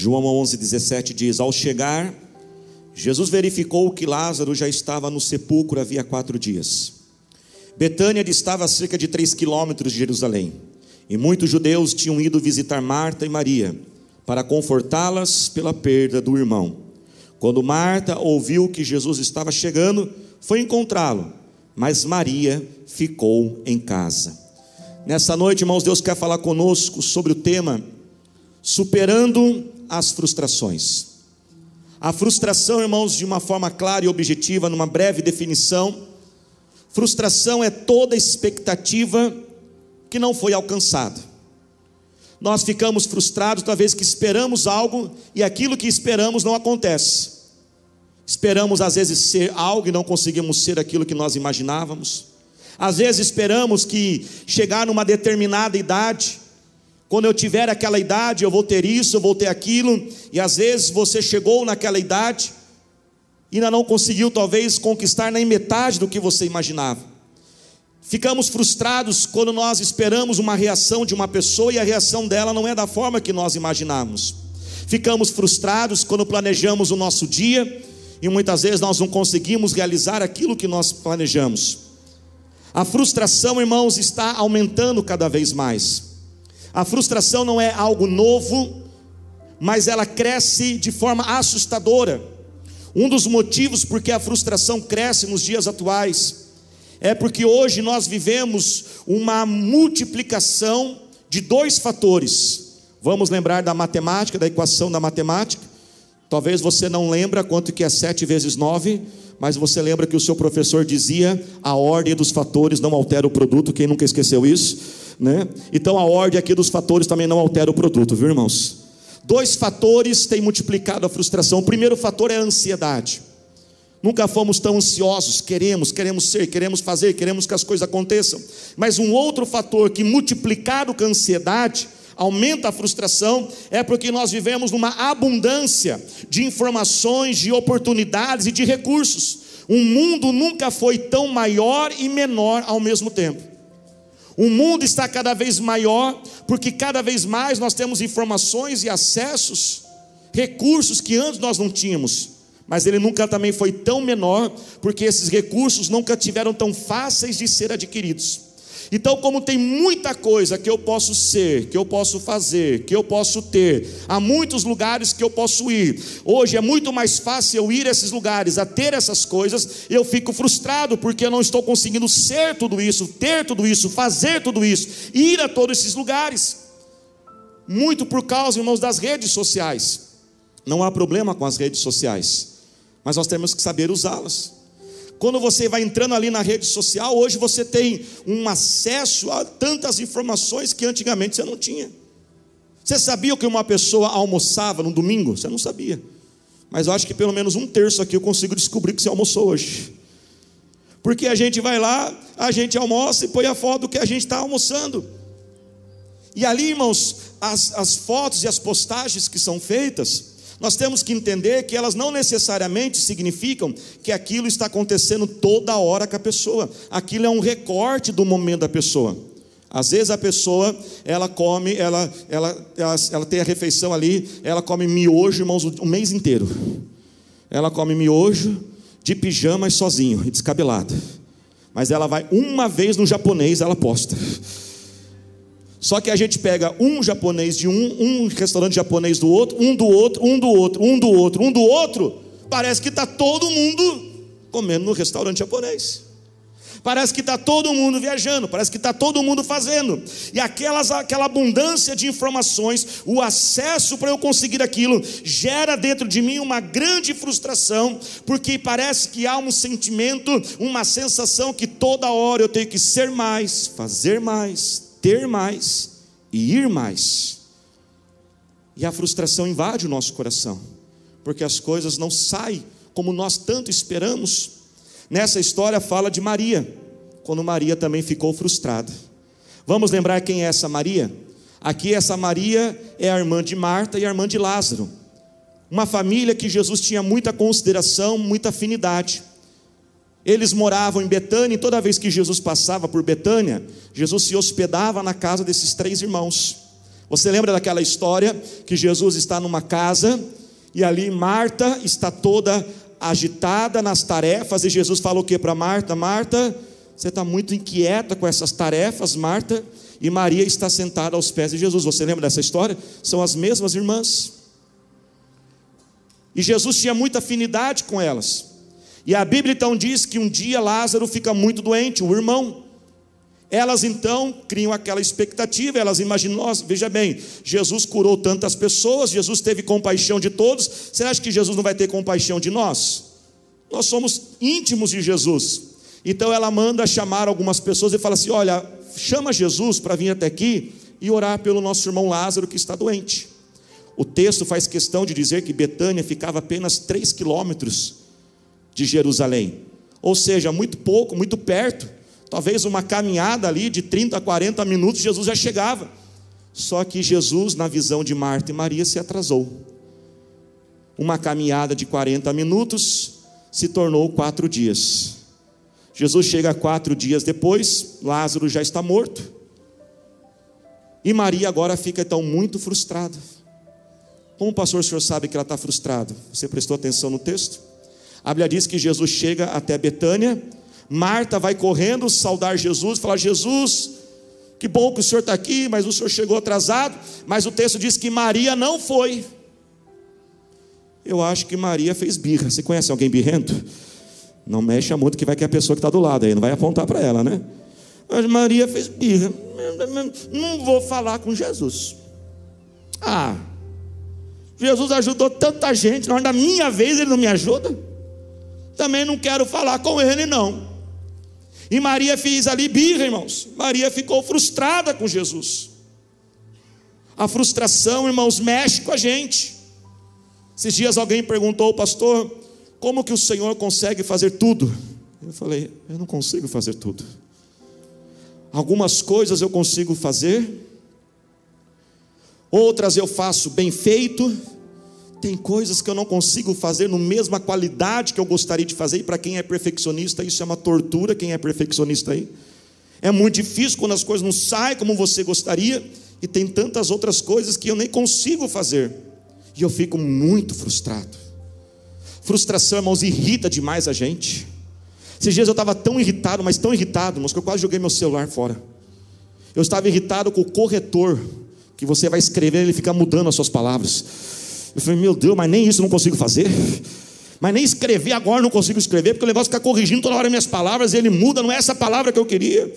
João 11:17 diz: Ao chegar, Jesus verificou que Lázaro já estava no sepulcro havia quatro dias. Betânia distava a cerca de três quilômetros de Jerusalém, e muitos judeus tinham ido visitar Marta e Maria para confortá-las pela perda do irmão. Quando Marta ouviu que Jesus estava chegando, foi encontrá-lo, mas Maria ficou em casa. Nessa noite, irmãos, Deus quer falar conosco sobre o tema superando as frustrações. A frustração, irmãos, de uma forma clara e objetiva, numa breve definição, frustração é toda expectativa que não foi alcançada. Nós ficamos frustrados toda vez que esperamos algo e aquilo que esperamos não acontece. Esperamos às vezes ser algo e não conseguimos ser aquilo que nós imaginávamos. Às vezes esperamos que chegar numa determinada idade, quando eu tiver aquela idade, eu vou ter isso, eu vou ter aquilo, e às vezes você chegou naquela idade e ainda não conseguiu talvez conquistar nem metade do que você imaginava. Ficamos frustrados quando nós esperamos uma reação de uma pessoa e a reação dela não é da forma que nós imaginamos. Ficamos frustrados quando planejamos o nosso dia e muitas vezes nós não conseguimos realizar aquilo que nós planejamos. A frustração, irmãos, está aumentando cada vez mais. A frustração não é algo novo, mas ela cresce de forma assustadora. Um dos motivos por que a frustração cresce nos dias atuais é porque hoje nós vivemos uma multiplicação de dois fatores. Vamos lembrar da matemática, da equação da matemática. Talvez você não lembra quanto que é 7 vezes 9, mas você lembra que o seu professor dizia: a ordem dos fatores não altera o produto. Quem nunca esqueceu isso? Né? Então a ordem aqui dos fatores também não altera o produto, viu irmãos? Dois fatores têm multiplicado a frustração. O primeiro fator é a ansiedade. Nunca fomos tão ansiosos, queremos, queremos ser, queremos fazer, queremos que as coisas aconteçam. Mas um outro fator que multiplicado com a ansiedade aumenta a frustração é porque nós vivemos numa abundância de informações, de oportunidades e de recursos. O mundo nunca foi tão maior e menor ao mesmo tempo. O mundo está cada vez maior, porque cada vez mais nós temos informações e acessos, recursos que antes nós não tínhamos. Mas ele nunca também foi tão menor, porque esses recursos nunca tiveram tão fáceis de ser adquiridos. Então, como tem muita coisa que eu posso ser, que eu posso fazer, que eu posso ter, há muitos lugares que eu posso ir. Hoje é muito mais fácil eu ir a esses lugares, a ter essas coisas. Eu fico frustrado porque eu não estou conseguindo ser tudo isso, ter tudo isso, fazer tudo isso, ir a todos esses lugares. Muito por causa, irmãos, das redes sociais. Não há problema com as redes sociais, mas nós temos que saber usá-las. Quando você vai entrando ali na rede social, hoje você tem um acesso a tantas informações que antigamente você não tinha. Você sabia que uma pessoa almoçava no domingo? Você não sabia. Mas eu acho que pelo menos um terço aqui eu consigo descobrir que você almoçou hoje. Porque a gente vai lá, a gente almoça e põe a foto do que a gente está almoçando. E ali, irmãos, as, as fotos e as postagens que são feitas, nós temos que entender que elas não necessariamente significam que aquilo está acontecendo toda hora com a pessoa. Aquilo é um recorte do momento da pessoa. Às vezes a pessoa, ela come, ela, ela, ela, ela tem a refeição ali, ela come miojo, irmãos, o mês inteiro. Ela come miojo de pijama e sozinho, e descabelado. Mas ela vai uma vez no japonês, ela posta. Só que a gente pega um japonês de um, um restaurante japonês do outro, um do outro, um do outro, um do outro, um do outro. Parece que está todo mundo comendo no restaurante japonês. Parece que está todo mundo viajando, parece que está todo mundo fazendo. E aquelas, aquela abundância de informações, o acesso para eu conseguir aquilo, gera dentro de mim uma grande frustração, porque parece que há um sentimento, uma sensação que toda hora eu tenho que ser mais, fazer mais, ter mais e ir mais. E a frustração invade o nosso coração, porque as coisas não saem como nós tanto esperamos. Nessa história fala de Maria, quando Maria também ficou frustrada. Vamos lembrar quem é essa Maria? Aqui, essa Maria é a irmã de Marta e a irmã de Lázaro. Uma família que Jesus tinha muita consideração, muita afinidade. Eles moravam em Betânia e toda vez que Jesus passava por Betânia, Jesus se hospedava na casa desses três irmãos. Você lembra daquela história que Jesus está numa casa e ali Marta está toda agitada nas tarefas e Jesus fala o que para Marta? Marta, você está muito inquieta com essas tarefas, Marta, e Maria está sentada aos pés de Jesus. Você lembra dessa história? São as mesmas irmãs. E Jesus tinha muita afinidade com elas. E a Bíblia então diz que um dia Lázaro fica muito doente, o irmão. Elas então criam aquela expectativa, elas imaginam, nossa, veja bem, Jesus curou tantas pessoas, Jesus teve compaixão de todos, você acha que Jesus não vai ter compaixão de nós? Nós somos íntimos de Jesus. Então ela manda chamar algumas pessoas e fala assim: olha, chama Jesus para vir até aqui e orar pelo nosso irmão Lázaro que está doente. O texto faz questão de dizer que Betânia ficava apenas 3 quilômetros de Jerusalém, ou seja, muito pouco, muito perto. Talvez uma caminhada ali de 30 a 40 minutos, Jesus já chegava. Só que Jesus, na visão de Marta e Maria, se atrasou. Uma caminhada de 40 minutos se tornou quatro dias. Jesus chega quatro dias depois, Lázaro já está morto. E Maria agora fica então muito frustrada. Como pastor o senhor sabe que ela está frustrada? Você prestou atenção no texto? A Bíblia diz que Jesus chega até Betânia, Marta vai correndo saudar Jesus, falar: Jesus, que bom que o senhor está aqui, mas o senhor chegou atrasado. Mas o texto diz que Maria não foi. Eu acho que Maria fez birra. Você conhece alguém birrento? Não mexa muito que vai que é a pessoa que está do lado aí, não vai apontar para ela, né? Mas Maria fez birra. Não vou falar com Jesus. Ah, Jesus ajudou tanta gente, na hora da minha vez ele não me ajuda. Também não quero falar com ele, não. E Maria fez ali birra, irmãos. Maria ficou frustrada com Jesus. A frustração, irmãos, mexe com a gente. Esses dias alguém perguntou, pastor, como que o Senhor consegue fazer tudo? Eu falei, eu não consigo fazer tudo. Algumas coisas eu consigo fazer, outras eu faço bem feito, tem coisas que eu não consigo fazer no mesma qualidade que eu gostaria de fazer, e para quem é perfeccionista, isso é uma tortura. Quem é perfeccionista aí? É muito difícil quando as coisas não saem como você gostaria, e tem tantas outras coisas que eu nem consigo fazer, e eu fico muito frustrado. Frustração, irmãos, irrita demais a gente. Esses dias eu estava tão irritado, mas tão irritado, irmãos, que eu quase joguei meu celular fora. Eu estava irritado com o corretor que você vai escrever, ele fica mudando as suas palavras. Eu falei, meu Deus, mas nem isso eu não consigo fazer. Mas nem escrever agora não consigo escrever, porque o negócio fica corrigindo toda hora minhas palavras e ele muda, não é essa palavra que eu queria.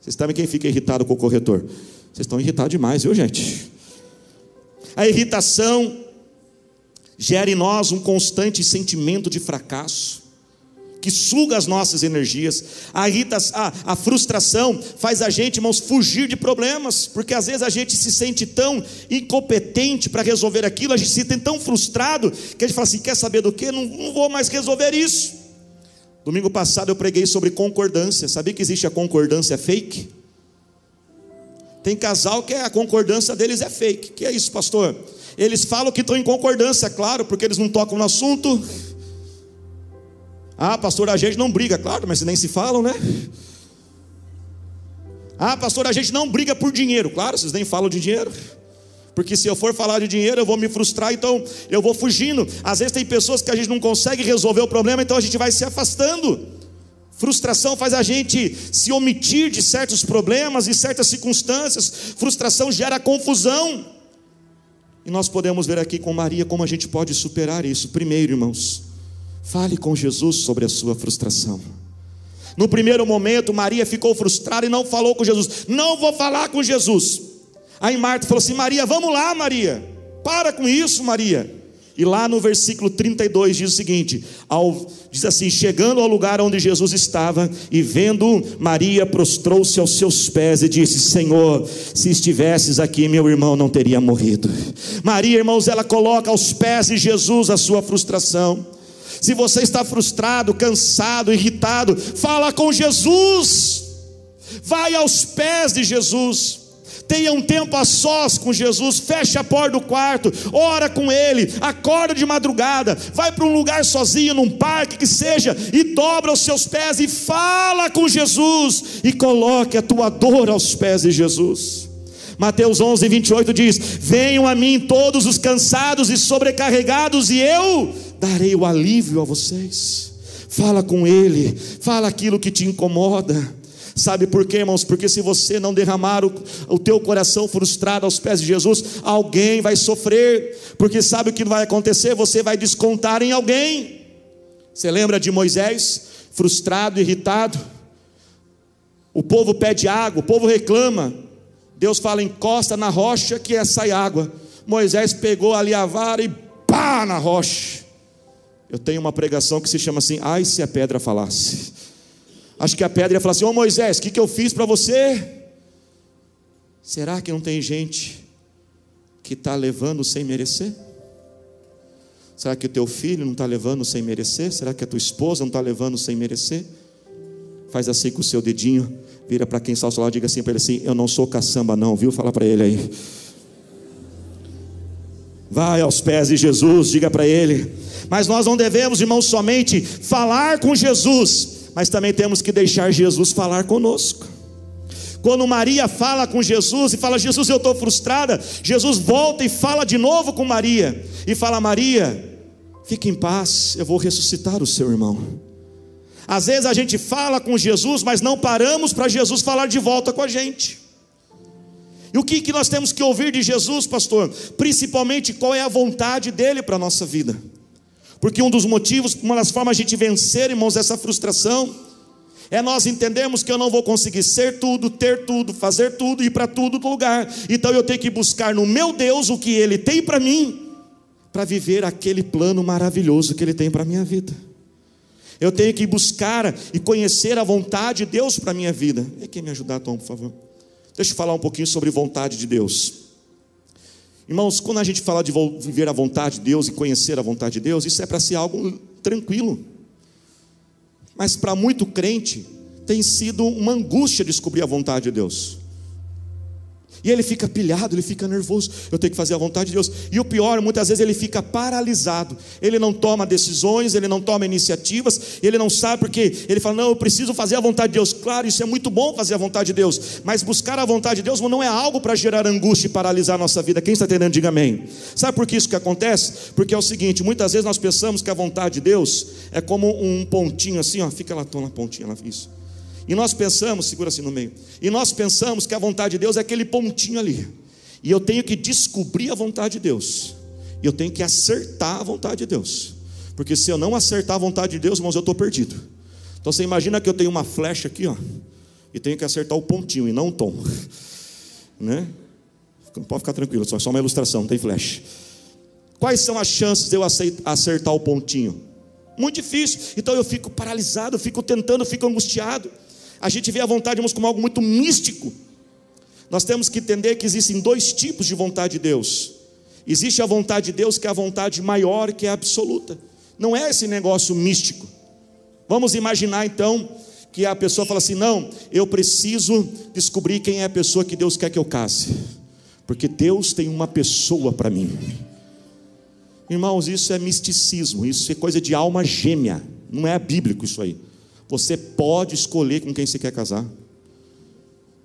Vocês sabem quem fica irritado com o corretor? Vocês estão irritados demais, viu, gente? A irritação gera em nós um constante sentimento de fracasso que suga as nossas energias. A, a, a frustração faz a gente, irmãos, fugir de problemas, porque às vezes a gente se sente tão incompetente para resolver aquilo, a gente se sente tão frustrado, que a gente fala assim: quer saber do que? Não, não vou mais resolver isso. Domingo passado eu preguei sobre concordância. Sabia que existe a concordância fake? Tem casal que a concordância deles é fake. Que é isso, pastor? Eles falam que estão em concordância, claro, porque eles não tocam no assunto ah, pastor, a gente não briga, claro, mas nem se falam, né? Ah, pastor, a gente não briga por dinheiro, claro, vocês nem falam de dinheiro. Porque se eu for falar de dinheiro, eu vou me frustrar, então eu vou fugindo. Às vezes tem pessoas que a gente não consegue resolver o problema, então a gente vai se afastando. Frustração faz a gente se omitir de certos problemas e certas circunstâncias. Frustração gera confusão. E nós podemos ver aqui com Maria como a gente pode superar isso. Primeiro, irmãos, Fale com Jesus sobre a sua frustração. No primeiro momento, Maria ficou frustrada e não falou com Jesus. Não vou falar com Jesus. Aí Marta falou assim: Maria, vamos lá, Maria. Para com isso, Maria. E lá no versículo 32 diz o seguinte: ao, diz assim: chegando ao lugar onde Jesus estava e vendo Maria, prostrou-se aos seus pés e disse: Senhor, se estivesses aqui, meu irmão não teria morrido. Maria, irmãos, ela coloca aos pés de Jesus a sua frustração. Se você está frustrado, cansado, irritado, fala com Jesus. Vai aos pés de Jesus. Tenha um tempo a sós com Jesus, feche a porta do quarto, ora com Ele, acorda de madrugada, vai para um lugar sozinho, num parque que seja, e dobra os seus pés e fala com Jesus, e coloque a tua dor aos pés de Jesus. Mateus 11, 28 diz: Venham a mim todos os cansados e sobrecarregados, e eu darei o alívio a vocês. Fala com Ele, fala aquilo que te incomoda. Sabe por quê, irmãos? Porque se você não derramar o, o teu coração frustrado aos pés de Jesus, alguém vai sofrer. Porque sabe o que vai acontecer? Você vai descontar em alguém. Você lembra de Moisés, frustrado, irritado? O povo pede água, o povo reclama. Deus fala: encosta na rocha que é sai água. Moisés pegou ali a vara e pá na rocha. Eu tenho uma pregação que se chama assim: ai se a pedra falasse. Acho que a pedra ia falar assim: Ô Moisés, o que, que eu fiz para você? Será que não tem gente que está levando sem merecer? Será que o teu filho não está levando sem merecer? Será que a tua esposa não está levando sem merecer? Faz assim com o seu dedinho, vira para quem está ao seu lado, diga assim para ele assim: Eu não sou caçamba, não, viu? Fala para ele aí. Vai aos pés de Jesus, diga para ele. Mas nós não devemos, irmãos, somente falar com Jesus, mas também temos que deixar Jesus falar conosco. Quando Maria fala com Jesus e fala: Jesus, eu estou frustrada, Jesus volta e fala de novo com Maria e fala: Maria, fique em paz, eu vou ressuscitar o seu irmão. Às vezes a gente fala com Jesus, mas não paramos para Jesus falar de volta com a gente. E o que, que nós temos que ouvir de Jesus, pastor? Principalmente qual é a vontade dele para a nossa vida. Porque um dos motivos, uma das formas de a gente vencer, irmãos, essa frustração, é nós entendermos que eu não vou conseguir ser tudo, ter tudo, fazer tudo, ir para tudo lugar. Então eu tenho que buscar no meu Deus o que Ele tem para mim, para viver aquele plano maravilhoso que Ele tem para a minha vida. Eu tenho que buscar e conhecer a vontade de Deus para a minha vida. E quem me ajudar, Tom, por favor? Deixa eu falar um pouquinho sobre vontade de Deus. Irmãos, quando a gente fala de viver a vontade de Deus e conhecer a vontade de Deus, isso é para ser algo tranquilo. Mas para muito crente, tem sido uma angústia descobrir a vontade de Deus. E ele fica pilhado, ele fica nervoso. Eu tenho que fazer a vontade de Deus. E o pior, muitas vezes ele fica paralisado. Ele não toma decisões, ele não toma iniciativas, ele não sabe porque ele fala: "Não, eu preciso fazer a vontade de Deus". Claro, isso é muito bom fazer a vontade de Deus, mas buscar a vontade de Deus não é algo para gerar angústia e paralisar a nossa vida. Quem está entendendo, diga amém. Sabe por que isso que acontece? Porque é o seguinte, muitas vezes nós pensamos que a vontade de Deus é como um pontinho assim, ó, fica lá, toma pontinha lá, isso. E nós pensamos, segura assim no meio. E nós pensamos que a vontade de Deus é aquele pontinho ali. E eu tenho que descobrir a vontade de Deus. E eu tenho que acertar a vontade de Deus. Porque se eu não acertar a vontade de Deus, irmãos, eu estou perdido. Então você imagina que eu tenho uma flecha aqui, ó, e tenho que acertar o pontinho e não o tom. Né? Pode ficar tranquilo, só uma ilustração, não tem flecha. Quais são as chances de eu acertar o pontinho? Muito difícil. Então eu fico paralisado, eu fico tentando, eu fico angustiado a gente vê a vontade de Deus como algo muito místico. Nós temos que entender que existem dois tipos de vontade de Deus. Existe a vontade de Deus, que é a vontade maior, que é absoluta. Não é esse negócio místico. Vamos imaginar então que a pessoa fala assim: não, eu preciso descobrir quem é a pessoa que Deus quer que eu case, porque Deus tem uma pessoa para mim. Irmãos, isso é misticismo, isso é coisa de alma gêmea, não é bíblico isso aí. Você pode escolher com quem você quer casar.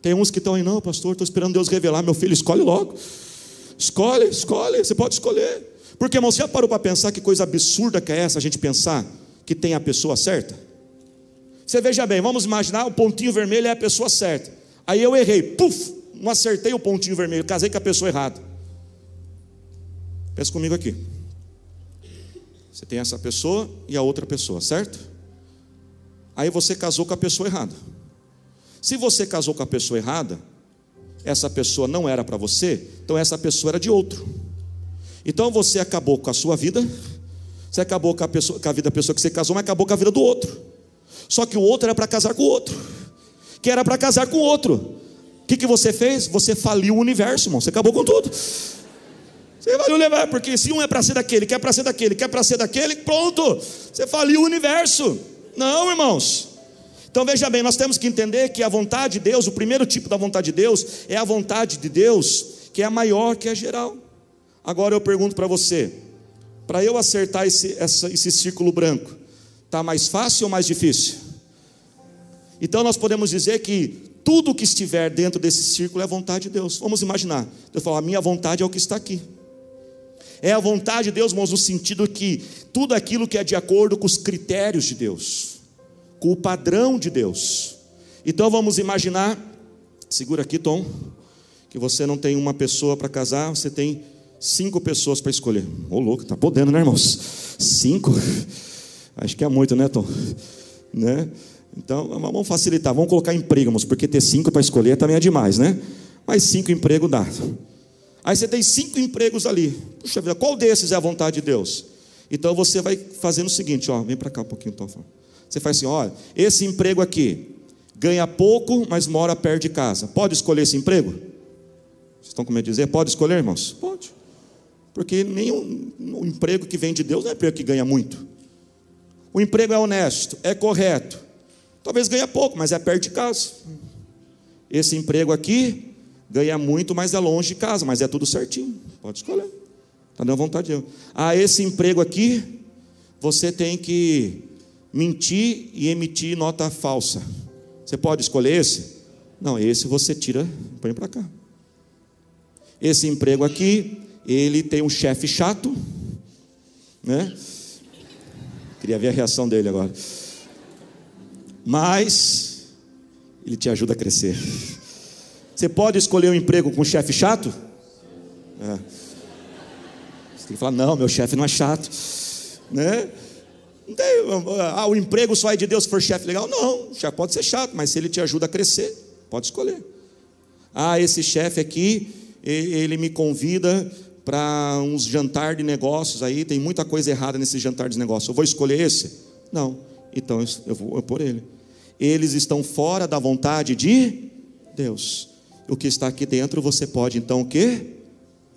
Tem uns que estão aí, não, pastor, estou esperando Deus revelar. Meu filho, escolhe logo. Escolhe, escolhe, você pode escolher. Porque, irmão, você já parou para pensar que coisa absurda que é essa, a gente pensar que tem a pessoa certa? Você veja bem, vamos imaginar o pontinho vermelho é a pessoa certa. Aí eu errei, puf, não acertei o pontinho vermelho, casei com a pessoa errada. Pensa comigo aqui. Você tem essa pessoa e a outra pessoa, certo? Aí você casou com a pessoa errada. Se você casou com a pessoa errada, essa pessoa não era para você, então essa pessoa era de outro. Então você acabou com a sua vida, você acabou com a, pessoa, com a vida da pessoa que você casou, mas acabou com a vida do outro. Só que o outro era para casar com o outro, que era para casar com o outro. O que, que você fez? Você faliu o universo, irmão. Você acabou com tudo. Você vai levar, porque se um é para ser daquele, quer para ser daquele, quer para ser daquele, pronto. Você faliu o universo. Não, irmãos. Então veja bem, nós temos que entender que a vontade de Deus, o primeiro tipo da vontade de Deus, é a vontade de Deus que é a maior, que a geral. Agora eu pergunto para você: para eu acertar esse, essa, esse círculo branco, está mais fácil ou mais difícil? Então nós podemos dizer que tudo que estiver dentro desse círculo é a vontade de Deus. Vamos imaginar. Deus fala: a minha vontade é o que está aqui. É a vontade de Deus, irmãos, no sentido que tudo aquilo que é de acordo com os critérios de Deus, com o padrão de Deus. Então vamos imaginar, segura aqui, Tom, que você não tem uma pessoa para casar, você tem cinco pessoas para escolher. Ô oh, louco, tá podendo, né, irmãos? Cinco? Acho que é muito, né, Tom? Né? Então, vamos facilitar, vamos colocar emprego, irmãos, porque ter cinco para escolher também é demais, né? Mas cinco empregos dá. Aí você tem cinco empregos ali. Puxa vida, qual desses é a vontade de Deus? Então você vai fazendo o seguinte, ó, vem para cá um pouquinho, Tom. Você faz assim, olha, esse emprego aqui ganha pouco, mas mora perto de casa. Pode escolher esse emprego? Vocês estão com medo de dizer? Pode escolher, irmãos? Pode. Porque nenhum emprego que vem de Deus não é emprego que ganha muito. O emprego é honesto, é correto. Talvez ganhe pouco, mas é perto de casa. Esse emprego aqui ganha muito, mas é longe de casa, mas é tudo certinho. Pode escolher. Está dando vontade de. Ah, esse emprego aqui, você tem que mentir e emitir nota falsa. Você pode escolher esse? Não, esse você tira, põe para cá. Esse emprego aqui, ele tem um chefe chato, né? Queria ver a reação dele agora. Mas ele te ajuda a crescer. Você pode escolher um emprego com um chefe chato? É. Você tem que falar, não, meu chefe não é chato, né? ah, o emprego só é de Deus se for chefe legal. Não, o chefe pode ser chato, mas se ele te ajuda a crescer, pode escolher. Ah, esse chefe aqui, ele me convida para uns jantar de negócios aí, tem muita coisa errada nesse jantar de negócios. Eu vou escolher esse? Não. Então eu vou por ele. Eles estão fora da vontade de Deus. O que está aqui dentro você pode então o quê?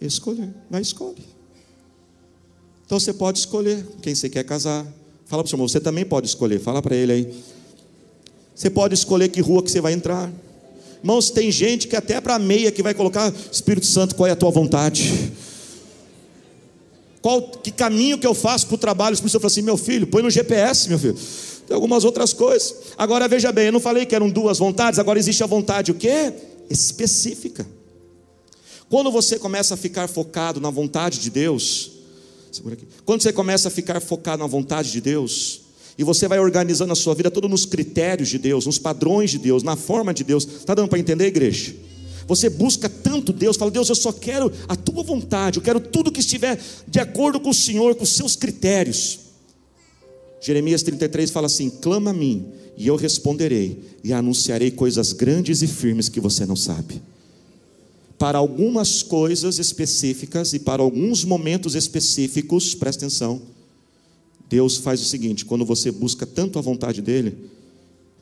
Escolher. Vai escolhe. Então você pode escolher quem você quer casar, Fala para o seu irmão, você também pode escolher. Fala para ele aí. Você pode escolher que rua que você vai entrar. Irmãos, tem gente que até para meia que vai colocar, Espírito Santo, qual é a tua vontade? Qual, que caminho que eu faço para o trabalho? O Espírito Santo assim, meu filho, põe no GPS, meu filho. Tem algumas outras coisas. Agora veja bem, eu não falei que eram duas vontades, agora existe a vontade o quê? Específica. Quando você começa a ficar focado na vontade de Deus. Quando você começa a ficar focado na vontade de Deus, e você vai organizando a sua vida todo nos critérios de Deus, nos padrões de Deus, na forma de Deus. Está dando para entender, igreja? Você busca tanto Deus, fala, Deus, eu só quero a tua vontade, eu quero tudo que estiver de acordo com o Senhor, com os seus critérios. Jeremias 33 fala assim: clama a mim, e eu responderei, e anunciarei coisas grandes e firmes que você não sabe para algumas coisas específicas e para alguns momentos específicos, presta atenção. Deus faz o seguinte: quando você busca tanto a vontade dEle,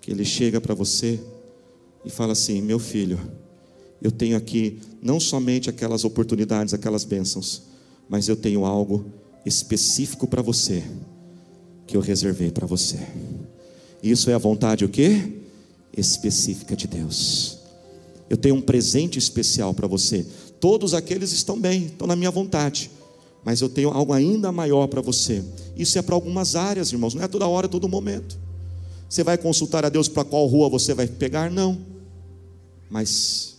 que Ele chega para você e fala assim: Meu filho, eu tenho aqui não somente aquelas oportunidades, aquelas bênçãos, mas eu tenho algo específico para você, que eu reservei para você. Isso é a vontade o quê? Específica de Deus eu tenho um presente especial para você. Todos aqueles estão bem, estão na minha vontade, mas eu tenho algo ainda maior para você. Isso é para algumas áreas, irmãos, não é toda hora, todo momento. Você vai consultar a Deus para qual rua você vai pegar? Não. Mas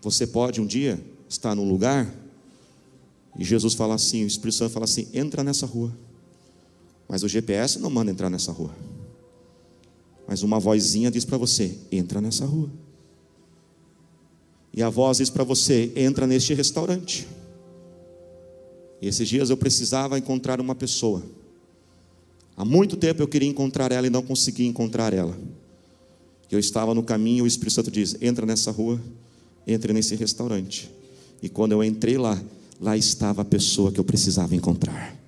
você pode um dia estar num lugar e Jesus fala assim, o Espírito Santo fala assim: entra nessa rua. Mas o GPS não manda entrar nessa rua. Mas uma vozinha diz para você: entra nessa rua. E a voz diz para você: entra neste restaurante. E esses dias eu precisava encontrar uma pessoa. Há muito tempo eu queria encontrar ela e não conseguia encontrar ela. Eu estava no caminho e o Espírito Santo diz: entra nessa rua, entre nesse restaurante. E quando eu entrei lá, lá estava a pessoa que eu precisava encontrar.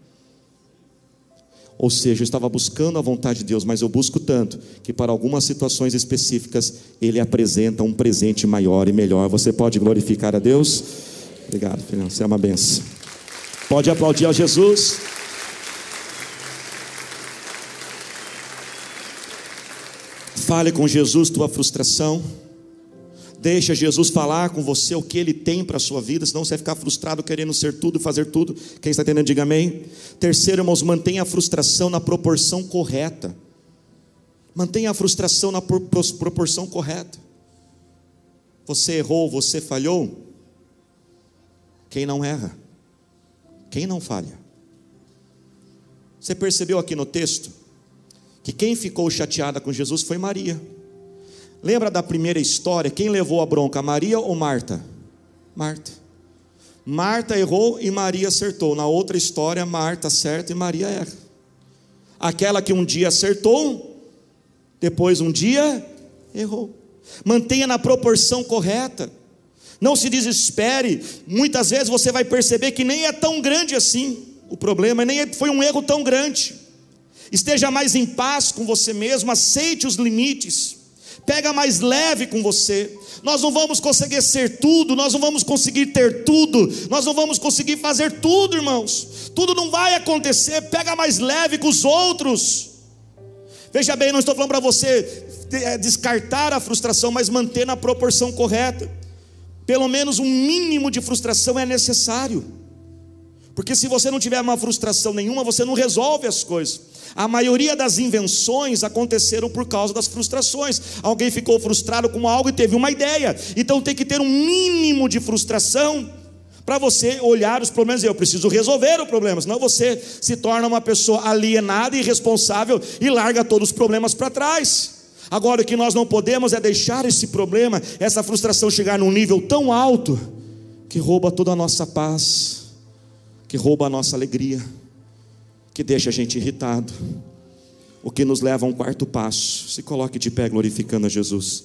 Ou seja, eu estava buscando a vontade de Deus, mas eu busco tanto que para algumas situações específicas Ele apresenta um presente maior e melhor. Você pode glorificar a Deus? Obrigado, filhão. Você é uma benção. Pode aplaudir a Jesus. Fale com Jesus tua frustração. Deixa Jesus falar com você o que ele tem para a sua vida, senão você vai ficar frustrado querendo ser tudo fazer tudo. Quem está entendendo, diga amém. Terceiro, irmãos, mantenha a frustração na proporção correta. Mantenha a frustração na proporção correta. Você errou, você falhou. Quem não erra? Quem não falha? Você percebeu aqui no texto que quem ficou chateada com Jesus foi Maria. Lembra da primeira história? Quem levou a bronca, Maria ou Marta? Marta. Marta errou e Maria acertou. Na outra história, Marta acerta e Maria erra. Aquela que um dia acertou, depois um dia errou. Mantenha na proporção correta. Não se desespere. Muitas vezes você vai perceber que nem é tão grande assim o problema, nem é, foi um erro tão grande. Esteja mais em paz com você mesmo, aceite os limites. Pega mais leve com você. Nós não vamos conseguir ser tudo, nós não vamos conseguir ter tudo, nós não vamos conseguir fazer tudo, irmãos. Tudo não vai acontecer. Pega mais leve com os outros. Veja bem, não estou falando para você é, descartar a frustração, mas manter na proporção correta. Pelo menos um mínimo de frustração é necessário. Porque se você não tiver uma frustração nenhuma, você não resolve as coisas. A maioria das invenções aconteceram por causa das frustrações. Alguém ficou frustrado com algo e teve uma ideia. Então tem que ter um mínimo de frustração para você olhar os problemas. Eu preciso resolver o problema, senão você se torna uma pessoa alienada e irresponsável e larga todos os problemas para trás. Agora, o que nós não podemos é deixar esse problema, essa frustração chegar num nível tão alto que rouba toda a nossa paz, que rouba a nossa alegria que deixa a gente irritado, o que nos leva a um quarto passo. Se coloque de pé glorificando a Jesus.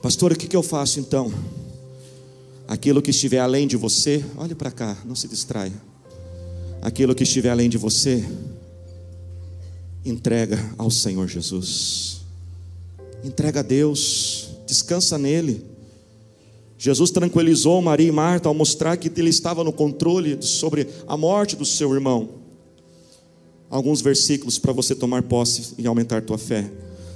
Pastor, o que, eu faço então? Aquilo que estiver além de você, olhe para cá, não se distraia. Aquilo que estiver além de você, entrega ao Senhor Jesus. Entrega a Deus, descansa nele. Jesus tranquilizou Maria e Marta ao mostrar que ele estava no controle sobre a morte do seu irmão. Alguns versículos para você tomar posse e aumentar tua fé.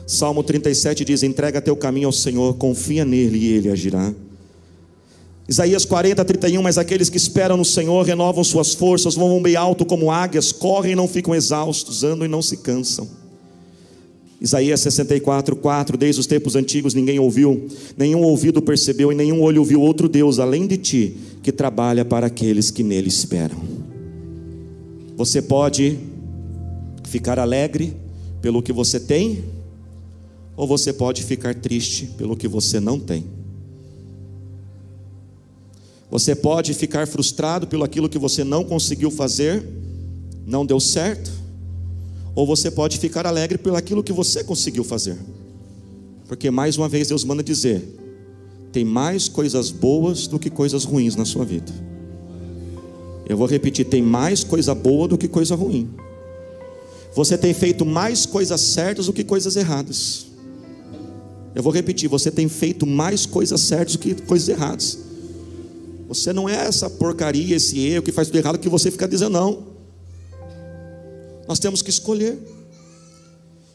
Salmo 37 diz: Entrega teu caminho ao Senhor, confia nele e ele agirá. Isaías 40, 31, mas aqueles que esperam no Senhor renovam suas forças, vão bem alto como águias, correm e não ficam exaustos, andam e não se cansam. Isaías 64, 4: Desde os tempos antigos ninguém ouviu, nenhum ouvido percebeu e nenhum olho viu outro Deus além de ti, que trabalha para aqueles que nele esperam. Você pode ficar alegre pelo que você tem, ou você pode ficar triste pelo que você não tem. Você pode ficar frustrado pelo aquilo que você não conseguiu fazer, não deu certo ou você pode ficar alegre pelo aquilo que você conseguiu fazer. Porque mais uma vez Deus manda dizer: tem mais coisas boas do que coisas ruins na sua vida. Eu vou repetir: tem mais coisa boa do que coisa ruim. Você tem feito mais coisas certas do que coisas erradas. Eu vou repetir: você tem feito mais coisas certas do que coisas erradas. Você não é essa porcaria, esse erro que faz tudo errado que você fica dizendo não. Nós temos que escolher.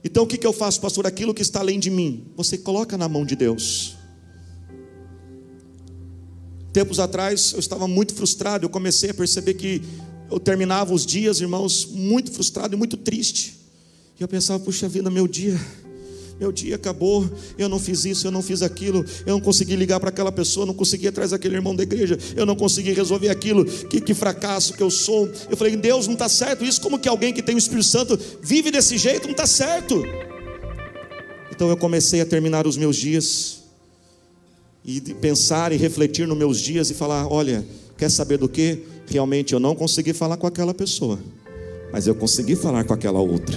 Então o que, que eu faço, pastor? Aquilo que está além de mim, você coloca na mão de Deus. Tempos atrás eu estava muito frustrado, eu comecei a perceber que eu terminava os dias, irmãos, muito frustrado e muito triste. E eu pensava, puxa vida, meu dia meu dia acabou, eu não fiz isso, eu não fiz aquilo, eu não consegui ligar para aquela pessoa, não consegui atrás daquele irmão da igreja, eu não consegui resolver aquilo, que, que fracasso que eu sou. Eu falei, Deus, não está certo isso, como que alguém que tem o Espírito Santo vive desse jeito, não está certo. Então eu comecei a terminar os meus dias, e pensar e refletir nos meus dias e falar: olha, quer saber do que? Realmente eu não consegui falar com aquela pessoa, mas eu consegui falar com aquela outra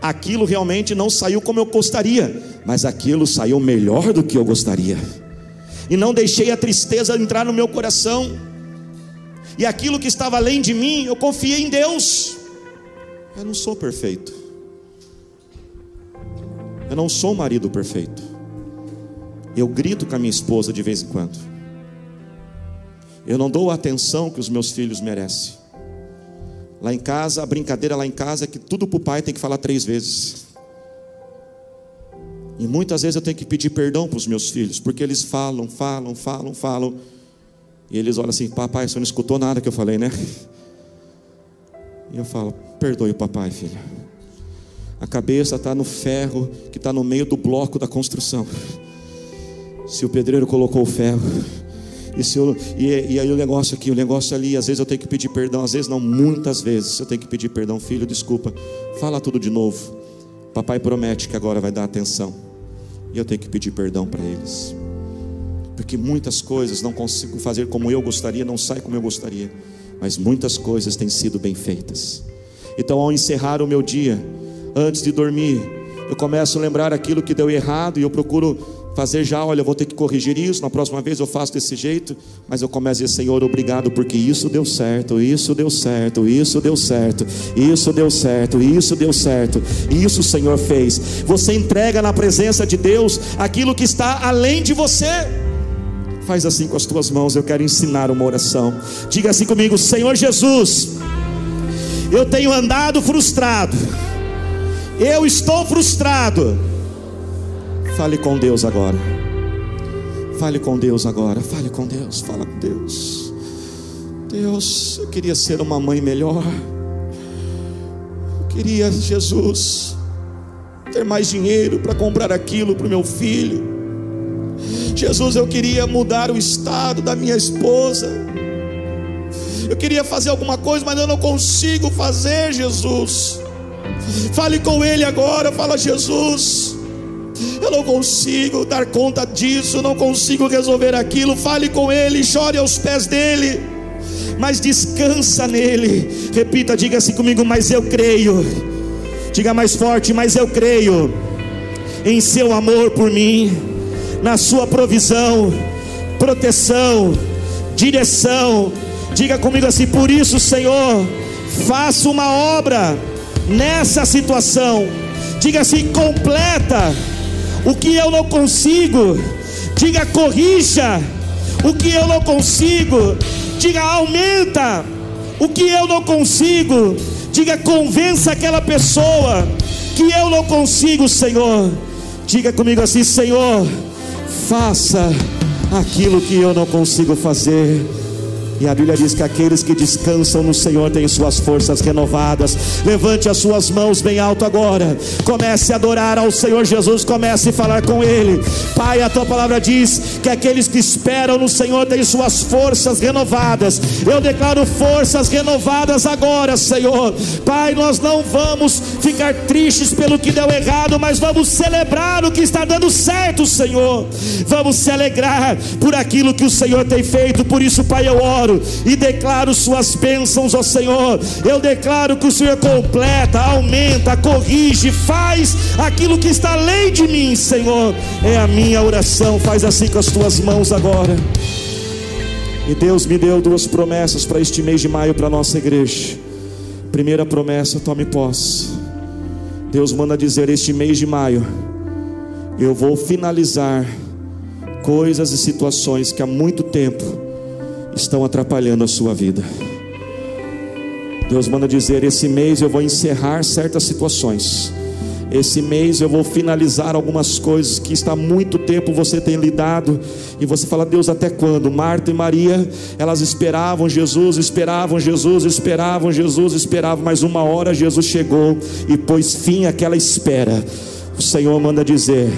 aquilo realmente não saiu como eu gostaria, mas aquilo saiu melhor do que eu gostaria. E não deixei a tristeza entrar no meu coração. E aquilo que estava além de mim, eu confiei em Deus. Eu não sou perfeito. Eu não sou um marido perfeito. Eu grito com a minha esposa de vez em quando. Eu não dou a atenção que os meus filhos merecem. Lá em casa, a brincadeira lá em casa é que tudo para o pai tem que falar três vezes. E muitas vezes eu tenho que pedir perdão para os meus filhos, porque eles falam, falam, falam, falam. E eles olham assim: Papai, você não escutou nada que eu falei, né? E eu falo: Perdoe o papai, filha. A cabeça está no ferro que está no meio do bloco da construção. Se o pedreiro colocou o ferro, e, se eu, e, e aí o negócio aqui, o negócio ali, às vezes eu tenho que pedir perdão, às vezes não, muitas vezes eu tenho que pedir perdão, filho, desculpa, fala tudo de novo. Papai promete que agora vai dar atenção, e eu tenho que pedir perdão para eles, porque muitas coisas não consigo fazer como eu gostaria, não sai como eu gostaria, mas muitas coisas têm sido bem feitas. Então, ao encerrar o meu dia, antes de dormir, eu começo a lembrar aquilo que deu errado e eu procuro fazer já, olha, eu vou ter que corrigir isso, na próxima vez eu faço desse jeito, mas eu começo a dizer, Senhor, obrigado, porque isso deu certo, isso deu certo, isso deu certo, isso deu certo, isso deu certo, isso o Senhor fez. Você entrega na presença de Deus aquilo que está além de você. Faz assim com as tuas mãos, eu quero ensinar uma oração. Diga assim comigo, Senhor Jesus, eu tenho andado frustrado, eu estou frustrado Fale com Deus agora. Fale com Deus agora. Fale com Deus. Fala com Deus. Deus, eu queria ser uma mãe melhor. Eu queria, Jesus, ter mais dinheiro para comprar aquilo para o meu filho. Jesus, eu queria mudar o estado da minha esposa. Eu queria fazer alguma coisa, mas eu não consigo fazer, Jesus. Fale com Ele agora, fala, Jesus. Eu não consigo dar conta disso, não consigo resolver aquilo. Fale com Ele, chore aos pés dele, mas descansa nele. Repita, diga assim comigo, mas eu creio. Diga mais forte, mas eu creio em seu amor por mim, na sua provisão, proteção, direção. Diga comigo assim, por isso, Senhor, faça uma obra nessa situação. Diga assim, completa o que eu não consigo, diga corrija. O que eu não consigo, diga aumenta. O que eu não consigo, diga convença aquela pessoa que eu não consigo, Senhor. Diga comigo assim, Senhor, faça aquilo que eu não consigo fazer. E a Bíblia diz que aqueles que descansam no Senhor têm suas forças renovadas. Levante as suas mãos bem alto agora. Comece a adorar ao Senhor Jesus. Comece a falar com Ele. Pai, a tua palavra diz que aqueles que esperam no Senhor têm suas forças renovadas. Eu declaro forças renovadas agora, Senhor. Pai, nós não vamos ficar tristes pelo que deu errado, mas vamos celebrar o que está dando certo, Senhor. Vamos se alegrar por aquilo que o Senhor tem feito. Por isso, Pai, eu oro oro e declaro Suas bênçãos, ó Senhor. Eu declaro que o Senhor completa, aumenta, corrige, faz aquilo que está além de mim, Senhor. É a minha oração. Faz assim com as tuas mãos agora. E Deus me deu duas promessas para este mês de maio para nossa igreja. Primeira promessa, tome posse. Deus manda dizer: Este mês de maio, eu vou finalizar coisas e situações que há muito tempo estão atrapalhando a sua vida. Deus manda dizer: esse mês eu vou encerrar certas situações. Esse mês eu vou finalizar algumas coisas que está muito tempo você tem lidado e você fala, Deus, até quando? Marta e Maria, elas esperavam Jesus, esperavam Jesus, esperavam Jesus, esperavam, mas uma hora Jesus chegou e pôs fim àquela espera. O Senhor manda dizer: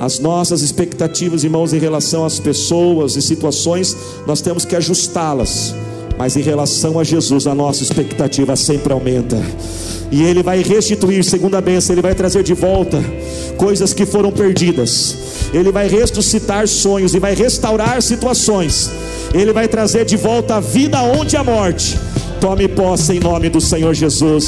as nossas expectativas, irmãos, em relação às pessoas e situações, nós temos que ajustá-las. Mas em relação a Jesus, a nossa expectativa sempre aumenta. E Ele vai restituir, segunda bênção, Ele vai trazer de volta coisas que foram perdidas. Ele vai ressuscitar sonhos e vai restaurar situações. Ele vai trazer de volta a vida onde a morte. Tome posse em nome do Senhor Jesus.